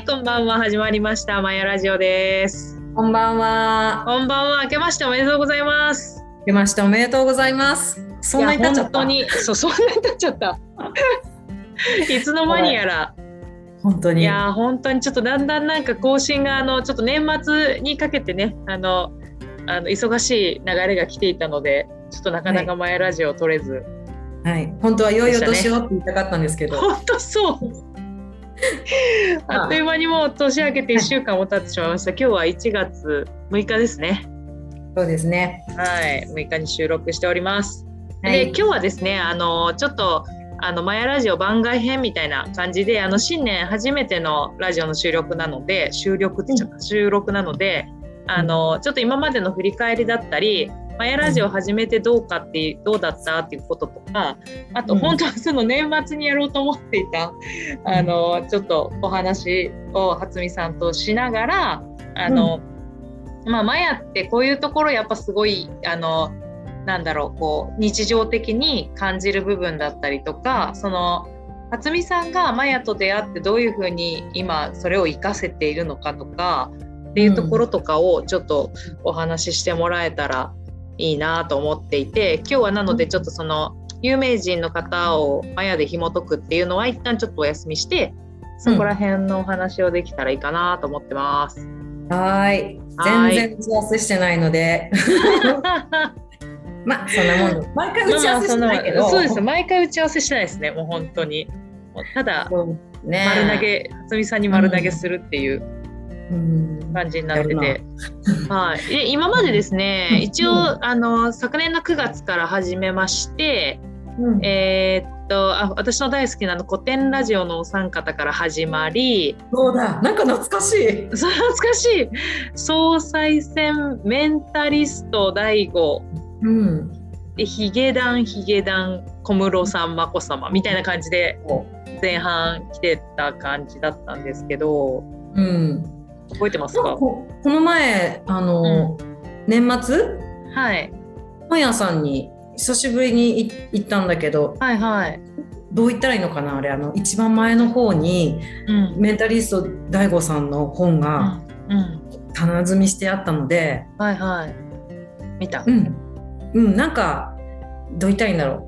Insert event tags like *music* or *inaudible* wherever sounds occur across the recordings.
はい、こんばんは。始まりました。マヤラジオです。こんばんは。こんばんは。明けましておめでとうございます。明けましておめでとうございます。そんなに経っちゃった。いや本当に、*laughs* そう、そんなに経っちゃった。いつの間にやら。本当に。いや、本当にちょっとだんだんなんか更新が、あの、ちょっと年末にかけてね、あの、あの忙しい流れが来ていたので、ちょっとなかなかマヤラジオを取れず。はい、本当は良いお年をって言いたかったんですけど。本当そう。あっという間にもう年明けて1週間も経ってしまいました。今日は1月6日ですね。そうですね。はい、6日に収録しております。はいで、今日はですね、あのちょっとあのマヤラジオ番外編みたいな感じで、あの新年初めてのラジオの収録なので、収録ってちゃった、収録なので、あのちょっと今までの振り返りだったり。マヤラジオ始めてどうかっていうどうだったっていうこととかあとうん。本当はその年末にやろうと思っていた、あのちょっとお話を初見さんとしながらあの、まあマヤってこういうところやっぱすごいあのなんだろうこう日常的に感じる部分だったりとかその初見さんがマヤと出会ってどういうふうに今それを活かせているのかとかっていうところとかをちょっとお話ししてもらえたらいいなと思っていて今日はなのでちょっとその有名人の方をマヤで紐解くっていうのは一旦ちょっとお休みしてそこら辺のお話をできたらいいかなと思ってます。はーい。はい全然打ち合わせしてないので。*laughs* まあ、そんなもんで。毎回打ち合わせしてないけど。まあまあそうです毎回打ち合わせしてないですねもう本当にただね。丸投げ初見さんに丸投げするっていううん。感じになってやて、はい、で今までですねうん。一応あの昨年の9月から始めまして、うん。えーっとあ私の大好きなあの古典ラジオのお三方から始まりそうだ。なんか懐かしい。そ *laughs* う懐かしい。総裁選メンタリスト大悟うん。でヒゲダンヒゲダン小室さん眞子さまみたいな感じで前半来てた感じだったんですけど。うん。覚えてますか？ここの前、あの、年末？はい。本屋さんに久しぶりにい行ったんだけどはいはい、どう言ったらいいのかな？あれあの一番前の方にうん。メンタリスト DAIGO さんの本うがん。うん、棚積みしてあったのではいはい。見た。うん、うん、なんかどう言ったらいいんだろ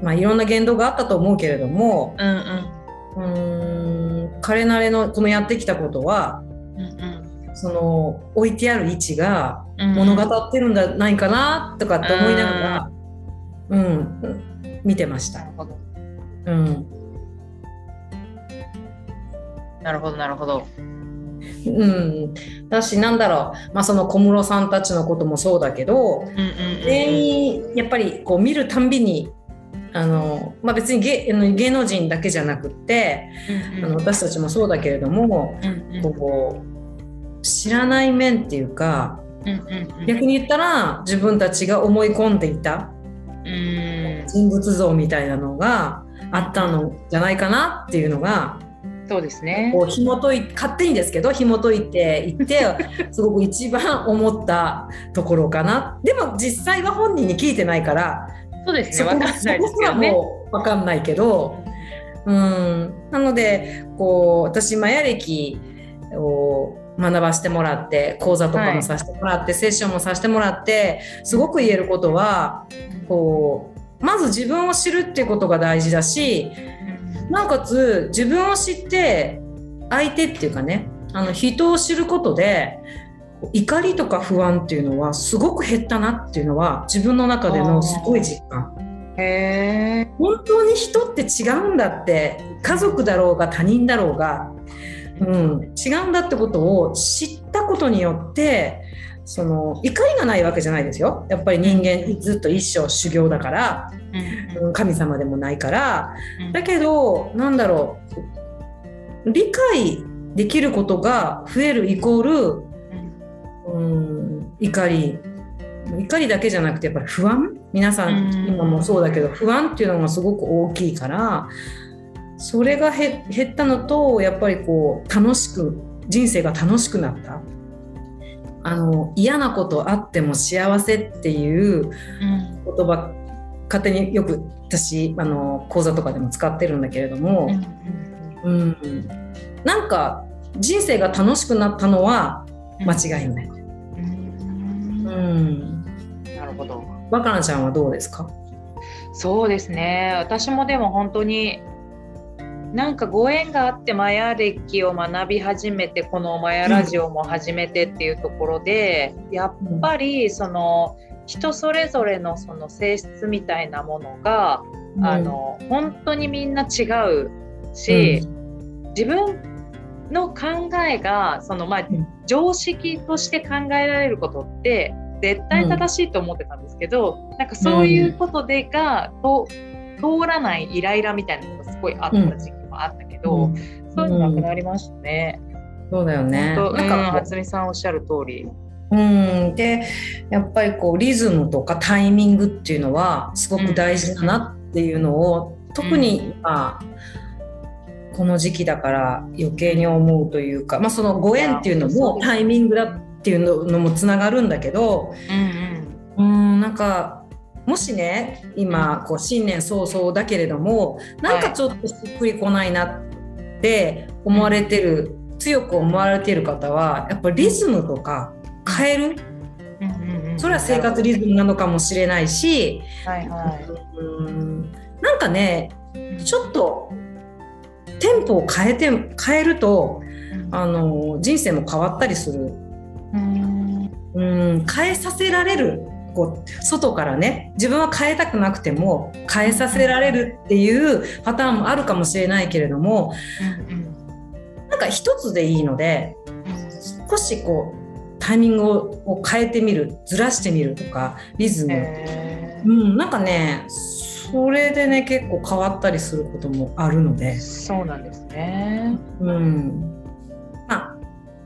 う。まあいろんな言動があったと思うけれどもうんうんうーん彼なりのこのやってきたことはうんその置いてある位置がうん。物語ってるんじゃないかなとかって思いながら、うん、うん見てました。な。るほど。うん。なるほどなるほど。うん、だしなんだろう、まあ、その小室さんたちのこともそうだけどうんうんうん。全員やっぱりこう見るたんびにあの、まあ、別に芸芸能人だけじゃなくってうん。あの私たちもそうだけれどもうんうん。こう知らない面っていうかうんうんうん。逆に言ったら自分たちが思い込んでいたうん。人物像みたいなのがあったのじゃないかなっていうのがそうですね。こう紐解い勝手にですけど紐解いていって *laughs* すごく一番思ったところかな。でも実際は本人に聞いてないからそうですね。わかんないですよね。そこはもう分かんないけどうん。なのでこう私マヤ歴を学ばせてもらって講座とかもさせてもらって、セッションもさせてもらってすごく言えることはこうまず自分を知るっていうことが大事だしなおかつ自分を知って相手っていうかねあの人を知ることで怒りとか不安っていうのはすごく減ったなっていうのは自分の中でのすごい実感。本当に人って違うんだって家族だろうが他人だろうが、うん、違うんだってことを知ったことによってその怒りがないわけじゃないですよ。やっぱり人間ずっと一生修行だから、うん神様でもないから。だけどなんだろう理解できることが増えるイコールうん怒り。怒りだけじゃなくてやっぱり不安。皆さんうん。今もそうだけど不安っていうのがすごく大きいからそれがへ減ったのとやっぱりこう楽しく人生が楽しくなった。あの嫌なことあっても幸せっていううん。言葉勝手によく私あの講座とかでも使ってるんだけれども、うん。なんか人生が楽しくなったのは間違いない。うんうん。なるほど。若菜ちゃんはどうですか？そうですね私もでも本当になんかご縁があってマヤ歴を学び始めてこのマヤラジオも始めてっていうところで、やっぱりその人それぞれのその性質みたいなものが、あの本当にみんな違うし、自分の考えがそのまあん常識として考えられることって絶対正しいと思ってたんですけど、なんかそういうことでが、と通らないイライラみたいなのがすごいあった時期もあったけど、うんそういうのなくなりましたね。そうだよね。なんか初美さんおっしゃる通り。うん、でやっぱりこうリズムとかタイミングっていうのはすごく大事だなっていうのを、特に今、この時期だから余計に思うというか、まあ、そのご縁っていうのもタイミングだっていうのもつながるんだけどうんうん。なんかもしね今こう新年早々だけれどもなんかちょっとしっくりこないなって思われてる、強く思われている方はやっぱりリズムとか変える？うんうんうんそれは生活リズムなのかもしれないし、はいはうんなんかねちょっとテンポを変えて変えるとい。あの人生も変わったりする、うんうん、変えさせられるこう外からね自分は変えたくなくても変えさせられるっていうパターンもあるかもしれないけれどもうんなんか一つでいいのでうん少しこうタイミングを変えてみるずらしてみるとかリズム、へうん、なんかねそれでね結構変わったりすることもあるので。ー、そうなんですね。うん、まあ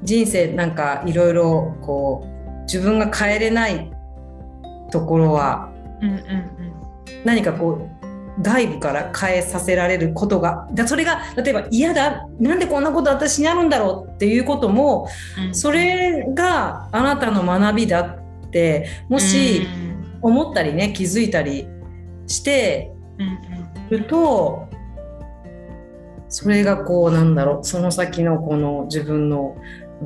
人生なんかいろいろこう自分が変えれないところはうんうん何かこう外部から変えさせられることがだそれが例えば嫌だ。なんでこんなこと私になるんだろうっていうこともうん。それがあなたの学びだってもし思ったりね気づいたりしてうんうん。るとそれがこうなんだろうその先のこの自分の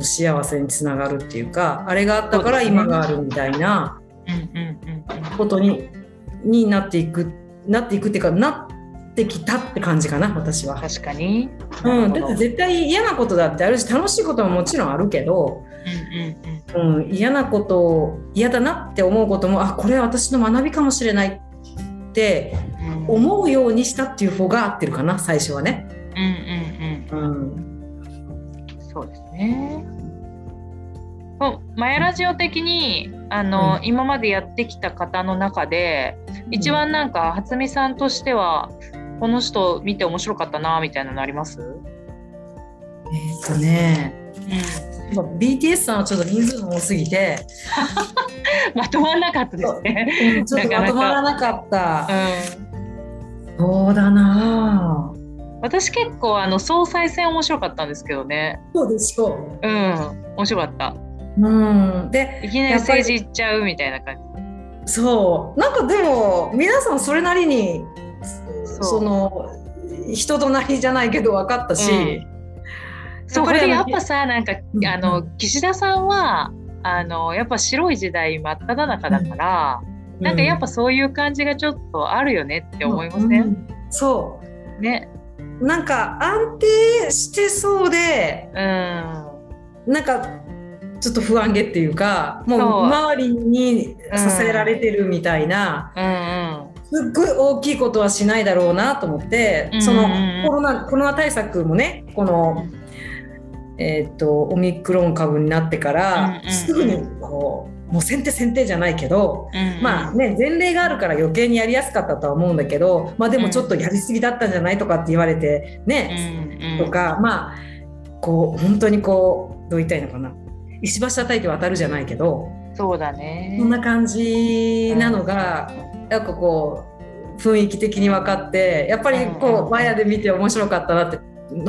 幸せにつながるっていうかあれがあったから今があるみたいなうんうんうんことにになっていくなっていくっていうかなってきたって感じかな私は。確かに。うん、だって絶対嫌なことだってあるし楽しいことももちろんあるけど、うんうんうん。うん、嫌なことを嫌だなって思うこともあこれは私の学びかもしれないってうん思うようにしたっていう方が合ってるかな最初はね。うんうんうんうんそうですね。マヤラジオ的にあの、うん今までやってきた方の中で一番なんか初美さんとしてはこの人見て面白かったなみたいなのあります？えーっとね、うまあ BTS さんはちょっと人数が多すぎて、ん、まとまんなかったですね。ちょっとまとまらなかった。うん、そうだなぁ。私結構あの総裁選面白かったんですけどね。そうでしょうん、面白かった。う。うん。で、いきなり政治行っちゃうみたいな感そう。なんかでも、皆さんそれなりに、じ。その、人となりじゃないけど分かったし、うんそうこれやっぱさなんかうんあの岸田さんはあのやっぱ白い時代真っ只中だから、なんかやっぱそういう感じがちょっとあるよねって思いません、うん。そね。う。なんか安定してそうで、うん。なんかちょっと不安げっていうかもう周りに支えられてるみたいな、うんすっごい大きいことはしないだろうなと思って、うんそのうん。うんコロナコロナ対策もねこの、えー、とオミクロン株になってから、うんうんうん。すぐにこうもう先手先手じゃないけど、うんまあね前例があるから余計にやりやすかったとは思うんだけど、まあ、でもちょっとやりすぎだったんじゃないとかって言われてうね、んうん。とかまあこう本当にこうどう言ったらいいのかな。石橋叩いて渡るじゃないけどそうだね。そんな感じなのが、なんかこう雰囲気的に分かってやっぱりうんうんこうマヤで見て面白かったなって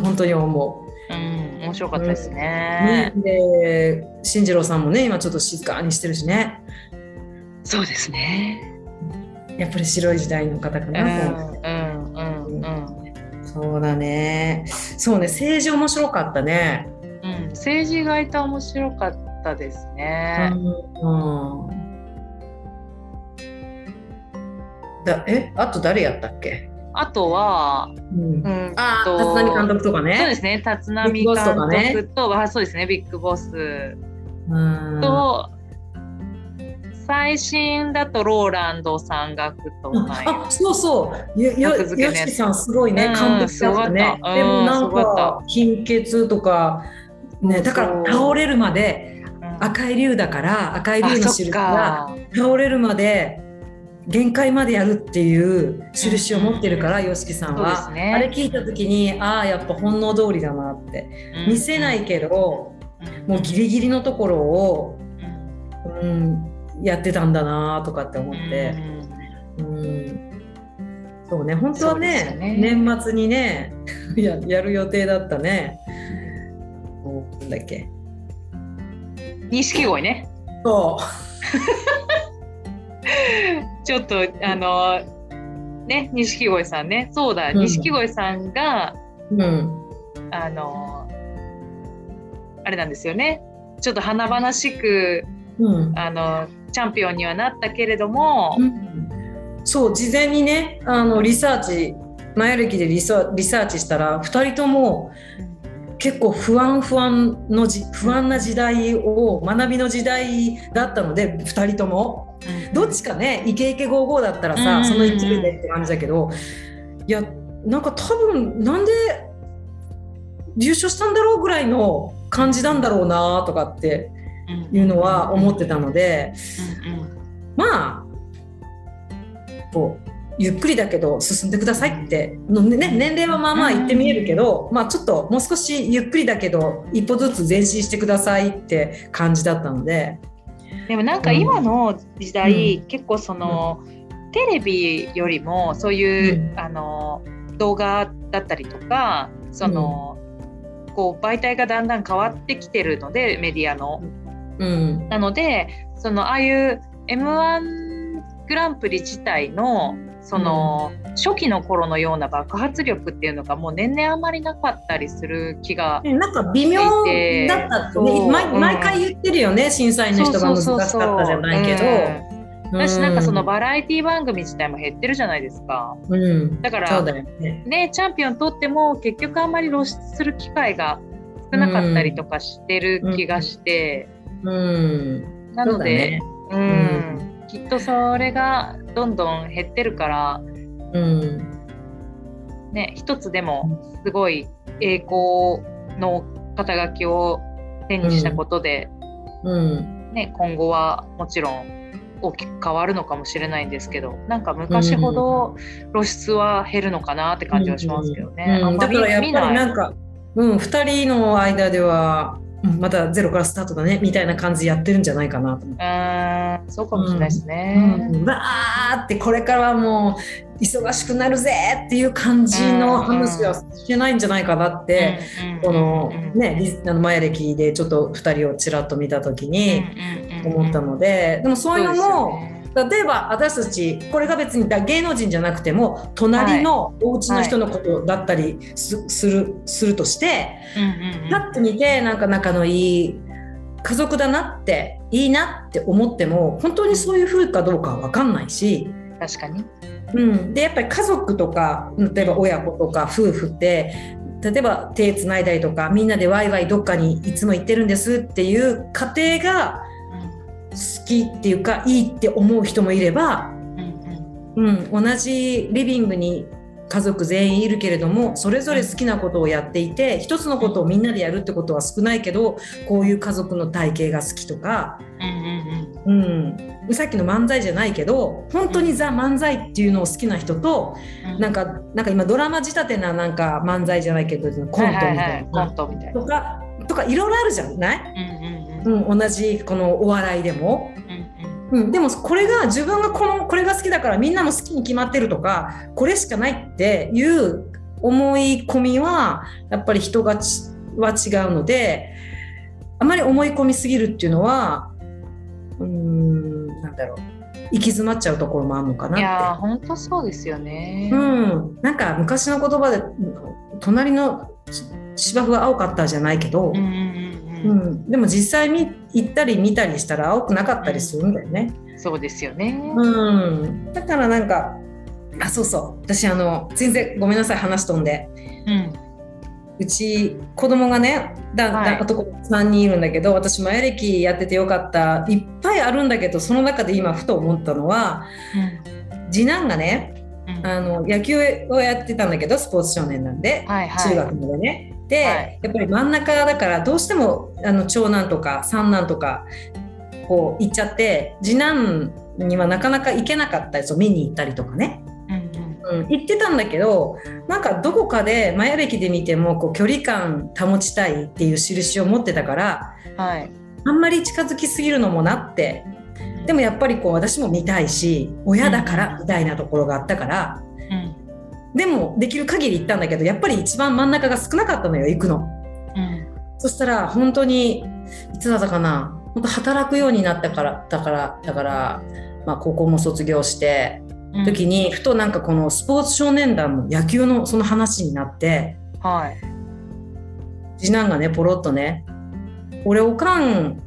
本当に思う。うん面白かったですね、ね、で進次郎さんもね今ちょっと静かにしてるしねそうですねやっぱり白い時代の方かうんううんうんうんそそうだね。そうね、政治面白かったね。うん、政治意外と面白かったですね。うん。だえ、あと誰やったっけ？あとは、うん。うん。あと立浪監督とかそうね。ですね、立浪ビッグボスとかね。監督と、あそうですね、ビッグボス。うん。と、最新だとローランド山岳とかあ、そうそう。よよよしさんすごいね、うん完璧だった。ね。でもなんかか貧血とかね、だから倒れるまでうん。赤い竜だから赤い竜のあそっ印がか。倒れるまで限界までやるっていう印を持ってるから、うん YOSHIKI さんは、すね。あれ聞いた時にああやっぱ本能通りだなって、うん。見せないけど、うん。もうギリギリのところを、うん。うん、やってたんだなとかって思って。うんうんそうね、本当はねよね。年末にね *laughs* ややる予定だったね。だっけ。錦鯉ね。そ *laughs* *laughs* ちょっとあのね錦鯉さんねそうだうん錦鯉さんがう。うん。あのあれなんですよねちょっと華々しくうん。あのチャンピオンにはなったけれども、そう事前にねあのリサーチマヤ歴でリサリサーチしたら2人とも結構不安不安のじ不安な時代を学びの時代だったので2人とも。どっちかねイケイケゴーゴーだったらさ、うんその勢いでって感じだけどいやなんか多分なんで優勝したんだろうぐらいの感じなんだろうなとかっていうのは思ってたのでまあこうゆっくりだけど進んでくださいっての、ね、年齢はまあまあ言ってみえるけど、まあ、ちょっともう少しゆっくりだけど一歩ずつ前進してくださいって感じだったので。でもなんか今の時代、う結構その、テレビよりもそういう、うん。あの動画だったりとかその、こう媒体がだんだん変わってきてるのでメディアの。うん。なのでそのああいう m 1グランプリ自体のその、初期の頃のような爆発力っていうのがもう年々あんまりなかったりする気が。なんか微妙だったってね毎回言ってるよね、審査員の人が難しかったじゃないけど。うん。だしなんかその場バラエティ番組自体も減ってるじゃないですか。うん、だからね。ねチャンピオン取っても結局あんまり露出する機会が少なかったりとかしてる気がして、うん、なのでうん、きっとそれがどんどん減ってるからうん、ね一つでもすごい栄光の肩書きを手にしたことで、うん、ね、今後はもちろん大きく変わるのかもしれないんですけどなんか昔ほど露出は減るのかなって感じはしますけどね。うん。あんだからやっぱり見なんか、うん、二人の間では、うんまたゼロからスタートだねみたいな感じでやってるんじゃないかなと思って。そうかもしれないですね。うん、わーってこれからはもう忙しくなるぜっていう感じの話はしてないんじゃないかなって、このねリあのマヤ歴でちょっと2人をちらっと見た時に思ったので、でもそういうのも、例えば私たちこれが別に芸能人じゃなくても隣のお家の人のことだったりす,、するするとしてパッと見てなんか仲のいい家族だなっていいなって思っても本当にそういう風かどうかは分かんないし。確かに。うん、でやっぱり家族とか例えば親子とか夫婦って例えば手つないだりとかみんなでワイワイどっかにいつも行ってるんですっていう家庭が好きっていうかいいって思う人もいれば、うん、同じリビングに家族全員いるけれどもそれぞれ好きなことをやっていて一つのことをみんなでやるってことは少ないけどこういう家族の体型が好きとか、うん、さっきの漫才じゃないけど本当にザ漫才っていうのを好きな人と、なんかなんか今ドラマ仕立てななんか漫才じゃないけどコントみたいな、コントみたいな。とかとかいろいろあるじゃない、うん同じこのお笑いでも。うん、でもこれが自分がこのこれが好きだからみんなも好きに決まってるとかこれしかないっていう思い込みはやっぱり人がちは違うのであまり思い込みすぎるっていうのはうーんなんだろう行き詰まっちゃうところもあるのかなって。いや本当そうですよね。うん、なんか昔の言葉で隣の芝生は青かったじゃないけど、うんうんううん。ん、でも実際に行ったり見たりしたら青くなかったりするんだよね。うん、そうですよね。うん、だからなんかあそうそう。私あの全然ごめんなさい話飛んで。うん。うち子供がねだ、だはい。男3人いるんだけど私マヤ歴やっててよかった。いっぱいあるんだけどその中で今ふと思ったのは次男がねうん。あの野球をやってたんだけどスポーツ少年なんで、はいはい。中学までね。で、はい。やっぱり真ん中だからどうしてもあの長男とか三男とかこう行っちゃって次男にはなかなか行けなかったりそう見に行ったりとかね、うんうん。うん、行ってたんだけどなんかどこかでマヤ歴で見てもこう距離感保ちたいっていう印を持ってたからはい。あんまり近づきすぎるのもなって。でもやっぱりこう私も見たいし親だからみたいなところがあったから。うんでもできる限り行ったんだけどやっぱり一番真ん中が少なかったのよ行くの。うんそしたら本当にいつだったかな本当働くようになったからだからだから、まあ、高校も卒業してうん時にふとなんかこのスポーツ少年団の野球のその話になってはい。次男がねポロッとね「俺おかん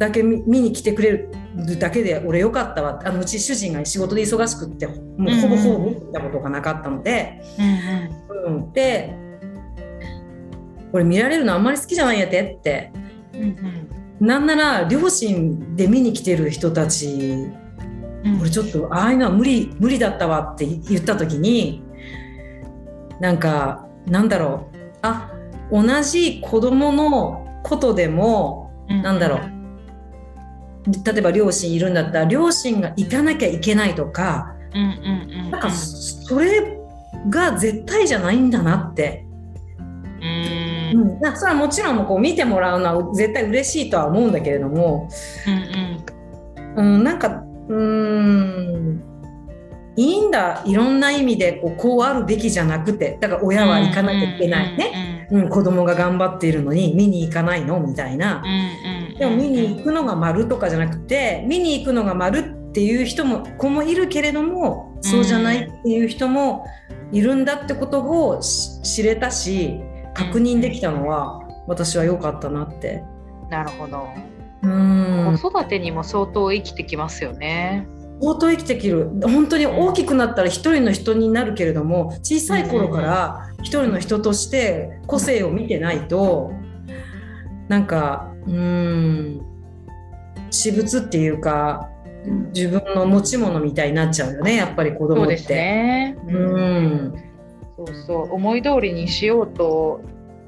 だけ見見に来てくれるだけで俺よかったわ」あのうち主人が仕事で忙しくってもうほぼほぼ見たことがなかったので。うんうん、で俺見られるのあんまり好きじゃないんやてって。うんうん。なんなら両親で見に来てる人たちうん。俺ちょっとああいうのは無理無理だったわって言った時になんかなんだろう。あ同じ子供のことでもなんだろう例えば両親いるんだったら両親が行かなきゃいけないとかうんうんうん。なんかそれが絶対じゃないんだなって。うん。うん、なそれはもちろんこう見てもらうのは絶対嬉しいとは思うんだけれども、うんうん、なんかうーん。いいんだいろんな意味でこうこうあるべきじゃなくてだから親は行かなきゃいけないね、うん子供が頑張っているのに見に行かないの？みたいな。うんうんでも見に行くのが丸とかじゃなくて見に行くのが丸っていう人も子もいるけれどもそうじゃないっていう人もいるんだってことをし知れたし確認できたのは私は良かったなって。なるほど。うん。子育てにも相当生きてきますよね。相当生きてきる。本当に大きくなったら一人の人になるけれども小さい頃から一人の人として個性を見てないとなんかうん。私物っていうか自分の持ち物みたいになっちゃうよねやっぱり子供って。そうね。うん。そうそう。思い通りにしようと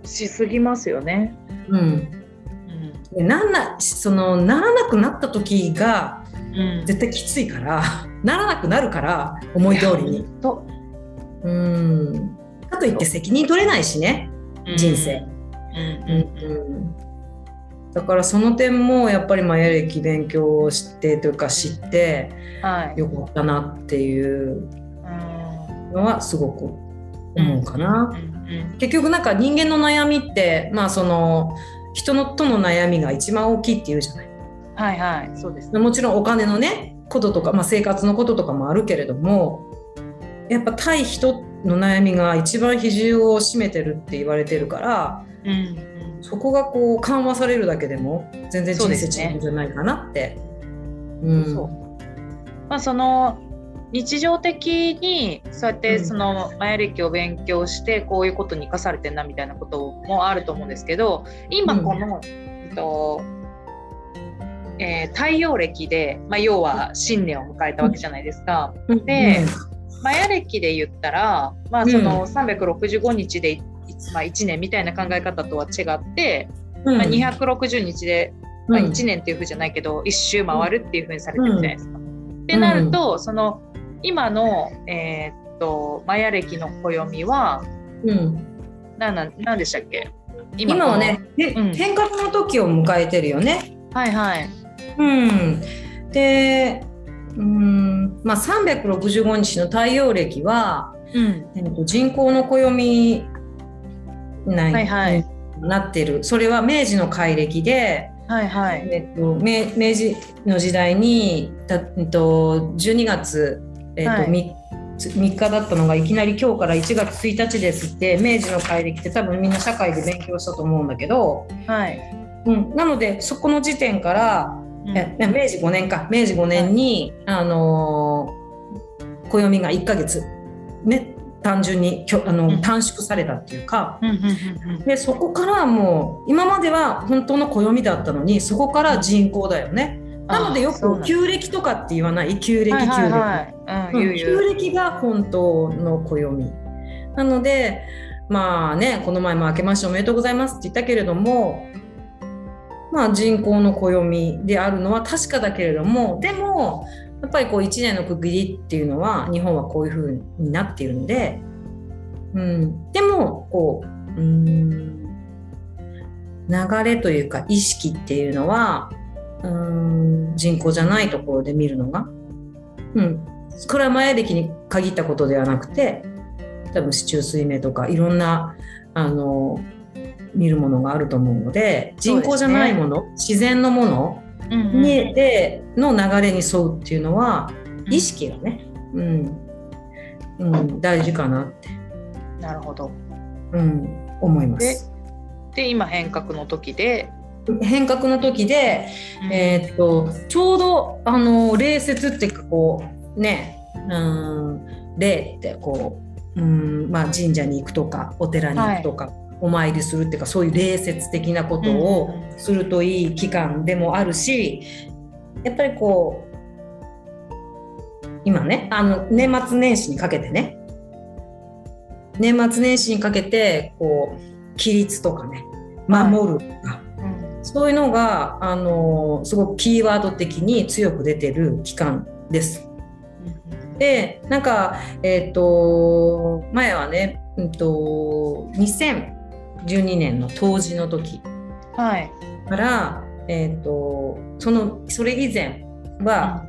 しすぎますよね。うん、うんでなんなそのならなくなった時がうん。絶対きついから *laughs* ならなくなるから思い通りに。と。うん。かといって責任取れないしね人生。うん。うんだからその点もやっぱりマヤ歴勉強してというか知ってはい。よかったなっていううんのはすごく思うかな。結局なんか人間の悩みってまあその人のとの悩みが一番大きいっていうじゃない。はいはいそうですね。もちろんお金のねこととか、まあ、生活のこととかもあるけれどもやっぱ対人の悩みが一番比重を占めてるって言われてるからうんうんそこがこう緩和されるだけでも全然人生違うんじゃないかなって。うん。まあその日常的にそうやってうん。そのマヤ歴を勉強してこういうことに生かされてんなみたいなこともあると思うんですけど今この、えっとえー太陽暦で、まあ、要は新年を迎えたわけじゃないですか。でマヤ暦で言ったら、まあ、その365日で、いまあ、1年みたいな考え方とは違って、うん。まあ、260日でまあ、うん1年っていうふうじゃないけど、一周回るっていうふうにされてるじゃないですか。ってなると、その今の、えーっとマヤ暦の暦はうん。何なんなんでしたっけ？今はね、へうん。変革の時を迎えてるよね。はいはい。うん、で、うんまあ、365日の太陽暦は、うん。えっと人口の暦内はいはい。になってる。それは明治の改暦で、はいはい。えっと、明明治の時代にた、えっと、12月、えっとはい。み3日だったのがいきなり今日から1月1日ですって明治の帰り来て多分みんな社会で勉強したと思うんだけど、はい。うん、なのでそこの時点から、うん。え明治5年か。明治5年に、あのー暦が1ヶ月、ね、単純にきょあの、うん短縮されたっていうか。うんうんうんうんでそこからはもう今までは本当の暦だったのにそこから人口だよね。なのでよく旧暦とかって言わない？旧暦旧はい暦、旧。暦が本当の暦。なのでまあねこの前も明けましておめでとうございますって言ったけれどもまあ人口の暦であるのは確かだけれどもでもやっぱりこう1年の区切りっていうのは日本はこういう風になっているので、うん、でもこううーん流れというか意識っていうのはうーん人口じゃないところで見るのが、うん、これは前歴に限ったことではなくて多分四柱推命とかいろんなあの見るものがあると思うので人口じゃないもの、自然のものに、での流れに沿うっていうのはうん。意識がね、うん。うん、大事かなって、なるほど。うん、思います。で、今変革の時で、変革の時で、えーっとちょうどあの礼節っていうかこうねうん礼ってこううん、まあ、神社に行くとかお寺に行くとか、お参りするっていうかそういう礼節的なことをするといい期間でもあるしやっぱりこう今ねあの年末年始にかけてね年末年始にかけてこう規律とかね守るとか。うんそういうのが、あのすごくキーワード的に強く出てる期間です。で、なんか、えっ、と、前はね、うんと、2012年の冬至の時。はい。から、えっ、と、その、それ以前は、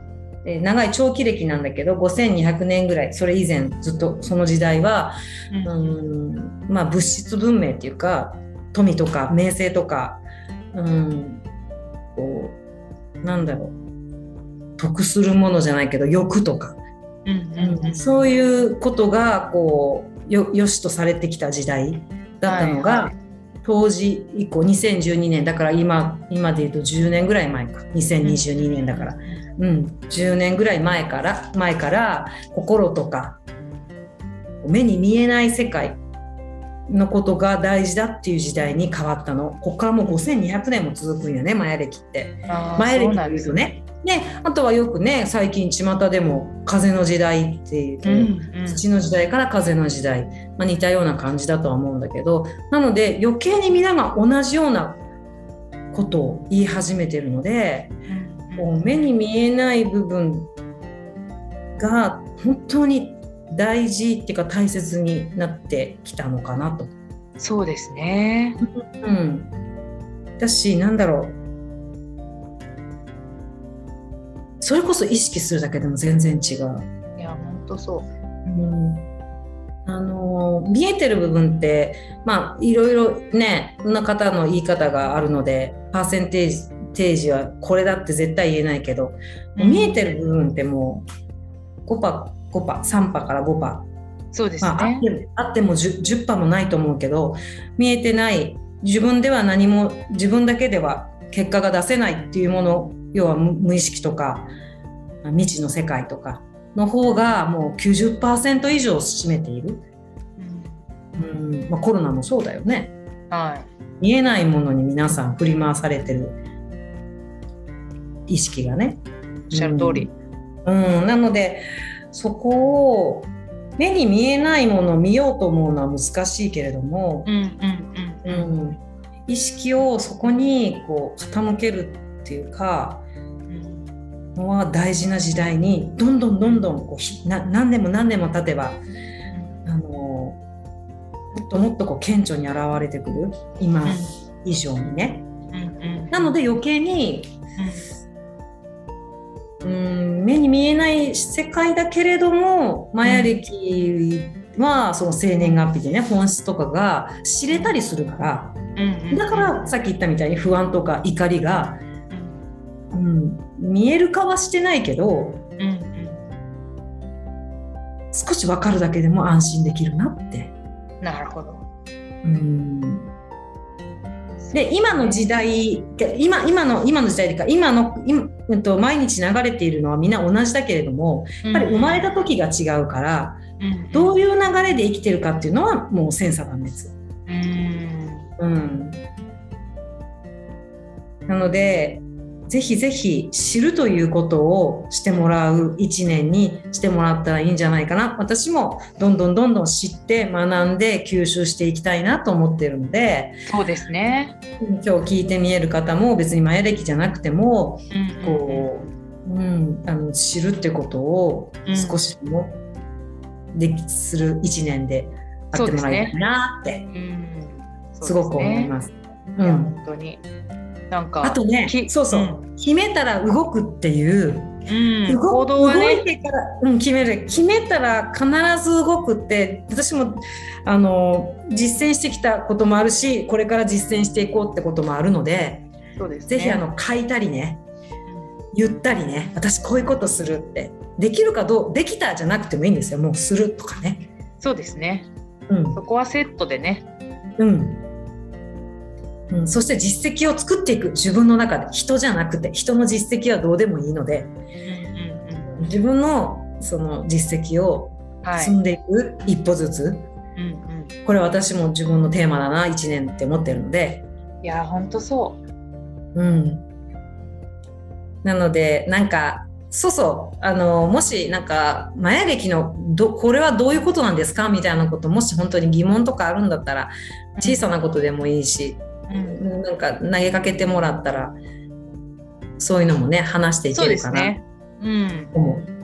えー長い長期歴なんだけど、5200年ぐらい、それ以前ずっとその時代は、うん。うんまあ、物質文明っていうか富とか名声とか、うん、こうなんだろう。得するものじゃないけど欲とか、うんうんうん。そういうことがこうよよしとされてきた時代だったのが、はいはい。当時以降2012年だから今今で言うと10年ぐらい前か。2022年だから、うん、10年ぐらい前から前から心とか目に見えない世界のことが大事だっていう時代に変わったの。ここからもう5200年も続くんよねマヤ歴って。マヤ歴とそうなんですいうとね。であとはよくね最近巷でも風の時代っていうと、うんうん。土の時代から風の時代、まあ、似たような感じだとは思うんだけどなので余計に皆が同じようなことを言い始めてるのでこう目に見えない部分が本当に大事っていうか大切になってきたのかなと。そうですね。うん、だしなんだろうそれこそ意識するだけでも全然違う。いや本当そう。うんあの見えてる部分ってまあいろいろねいろんな方の言い方があるのでパーセンテージはこれだって絶対言えないけど、うん。見えてる部分ってもう5パ5パ3パから5パ、そうですまあ、あっね。てあっても 10, 10パもないと思うけど見えてない自分では何も自分だけでは結果が出せないっていうもの要は無無意識とかまあ未知の世界とかの方がもう90%以上占めている、うん。うん。まあ、コロナもそうだよね。はい。見えないものに皆さん振り回されてる。意識がね。おっしゃる通り。うん、なのでそこを目に見えないものを見ようと思うのは難しいけれども、うんうんううん。ん、意識をそこにこう傾けるっていうかうんのは大事な時代にどんどんどんどんこうひな何年も何年も経てばあのもっともっとこう顕著に現れてくる今以上にね。なので余計にうん。目に見えない世界だけれどもマヤ歴はその生年月日でね本質とかが知れたりするから。だからさっき言ったみたいに不安とか怒りが、うん、見える化はしてないけどうんうん少し分かるだけでも安心できるなって。なるほど。うんで今の時代今今の今の時代というか今の今、うん、と毎日流れているのはみんな同じだけれどもやっぱり生まれた時が違うから、どういう流れで生きてるかっていうのはもう千差万別。うんうん、なのでぜひぜひ知るということをしてもらう一年にしてもらったらいいんじゃないかな私もどんどんどんどん知って学んで吸収していきたいなと思ってるのでそうですね。今日聞いてみえる方も別に前歴じゃなくてもうんこう、うん、あの知るってことを少しでもできする一年であってもらいたいなってうんすごく思います。うん本当に。なんかあとねき、そうそう、うん決めたら動くっていう、うん、動行動は動いね。てから、うん、決める決めたら必ず動くって私もあの実践してきたこともあるしこれから実践していこうってこともあるので、そうですね。ぜひあの書いたりね言ったりね私こういうことするってできるかどうできたじゃなくてもいいんですよもうするとかね。そうですね。うんそこはセットでね。うんうん、そして実績を作っていく。自分の中で。人じゃなくて。人の実績はどうでもいいので。うんうんうん自分のその実績をはい。積んでいく、一歩ずつ。うんうん。これ私も自分のテーマだな。1年って思ってるので、いや本当そう。うん、なのでなんかそうそう。あのもしなんかマヤ歴のどこれはどういうことなんですか？みたいなこともし本当に疑問とかあるんだったら小さなことでもいいし、うんなんか投げかけてもらったらそういうのもね話していけるかなですね。うん。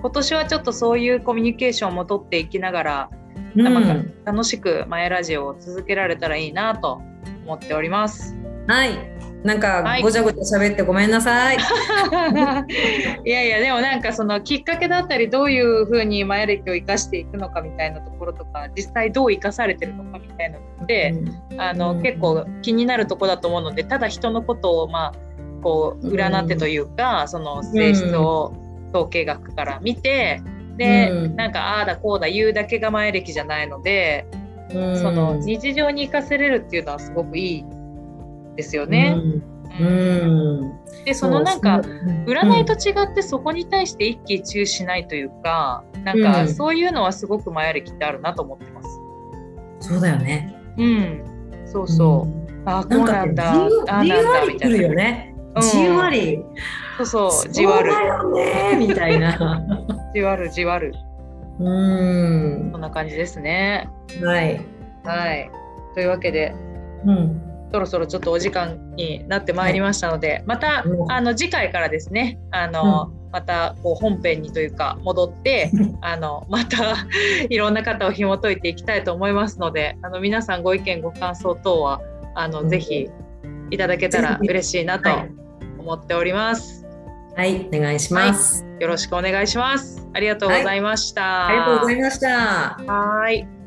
今年はちょっとそういうコミュニケーションも取っていきながら、うん楽しくマヤラジオを続けられたらいいなと思っております。はい。なんかはい。ごちゃごちゃ喋ってごめんなさい。*laughs* いやいやでもなんかそのきっかけだったりどういうふうにマヤ歴を生かしていくのかみたいなところとか実際どう生かされてるのかみたいなのって、あのうん。結構気になるとこだと思うのでただ人のことをまあこう占ってというか、その性質を統計学から見て、で、うん。なんかああだこうだ言うだけが前歴じゃないので、うん。その日常に生かせれるっていうのはすごくいいですよね。うんうんでそのなんか占いと違ってそこに対して一喜一憂しないというか、なんかうんそういうのはすごく前歴ってあるなと思ってます。そうだよね。うん、そうそう。うんああこなかうんなんだ。じんあなんだみたいな。ね。うんじんわり。そうそうじわるだよねみたいな。*laughs* じわるじわるうんそんな感じですね。はい。はい。というわけでうんそろそろちょっとお時間になってまいりましたので、またうんあの次回からですねあの、またこう本編にというか戻ってあのまた *laughs* いろんな方を紐解いていきたいと思いますのであの皆さんご意見ご感想等はあの、うんぜひいただけたら嬉しいなとはい思っております。はいお願いします。よろしくお願いします。ありがとうございました。ありがとうございました。はーい。